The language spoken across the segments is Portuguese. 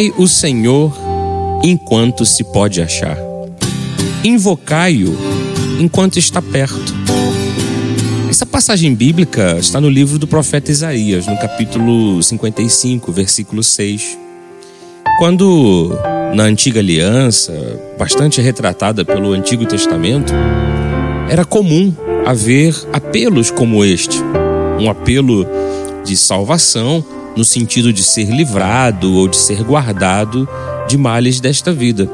Buscai o Senhor enquanto se pode achar. Invocai-o enquanto está perto. Essa passagem bíblica está no livro do profeta Isaías, no capítulo 55, versículo 6. Quando na antiga aliança, bastante retratada pelo Antigo Testamento, era comum haver apelos como este, um apelo de salvação no sentido de ser livrado ou de ser guardado de males desta vida.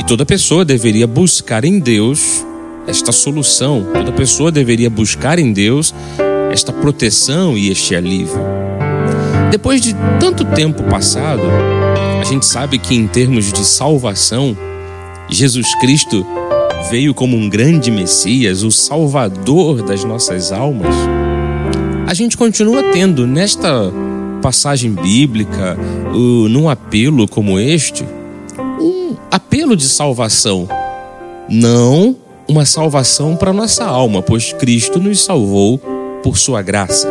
E toda pessoa deveria buscar em Deus esta solução, toda pessoa deveria buscar em Deus esta proteção e este alívio. Depois de tanto tempo passado, a gente sabe que, em termos de salvação, Jesus Cristo veio como um grande Messias, o Salvador das nossas almas. A gente continua tendo nesta passagem bíblica, num apelo como este, um apelo de salvação. Não uma salvação para nossa alma, pois Cristo nos salvou por sua graça.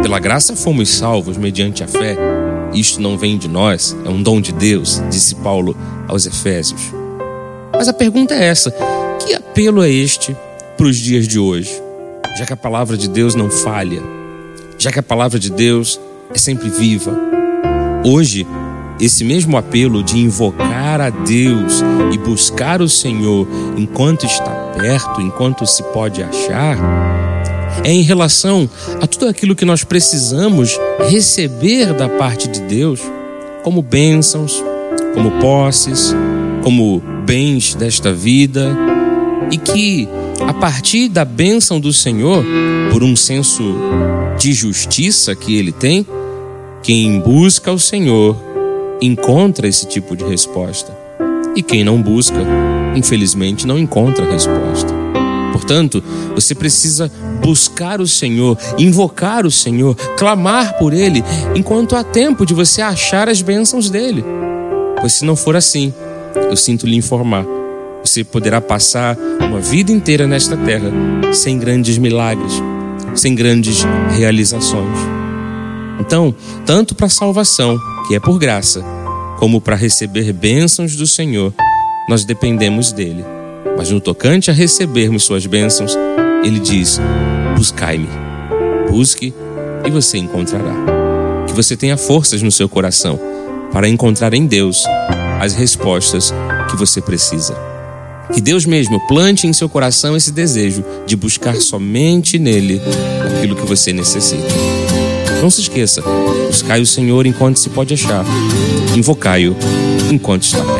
Pela graça fomos salvos mediante a fé. Isto não vem de nós, é um dom de Deus, disse Paulo aos Efésios. Mas a pergunta é essa: que apelo é este para os dias de hoje? Já que a palavra de Deus não falha, já que a palavra de Deus é sempre viva. Hoje, esse mesmo apelo de invocar a Deus e buscar o Senhor enquanto está perto, enquanto se pode achar, é em relação a tudo aquilo que nós precisamos receber da parte de Deus, como bênçãos, como posses, como bens desta vida, e que a partir da bênção do Senhor, por um senso de justiça que ele tem, quem busca o Senhor encontra esse tipo de resposta. E quem não busca, infelizmente, não encontra resposta. Portanto, você precisa buscar o Senhor, invocar o Senhor, clamar por Ele, enquanto há tempo de você achar as bênçãos dele. Pois se não for assim, eu sinto lhe informar, você poderá passar uma vida inteira nesta terra sem grandes milagres, sem grandes realizações. Então, tanto para a salvação, que é por graça, como para receber bênçãos do Senhor, nós dependemos dele. Mas no tocante a recebermos suas bênçãos, ele diz: Buscai-me, busque e você encontrará. Que você tenha forças no seu coração para encontrar em Deus as respostas que você precisa. Que Deus mesmo plante em seu coração esse desejo de buscar somente nele aquilo que você necessita. Não se esqueça, buscai o Senhor enquanto se pode achar, invocai-o enquanto está perto.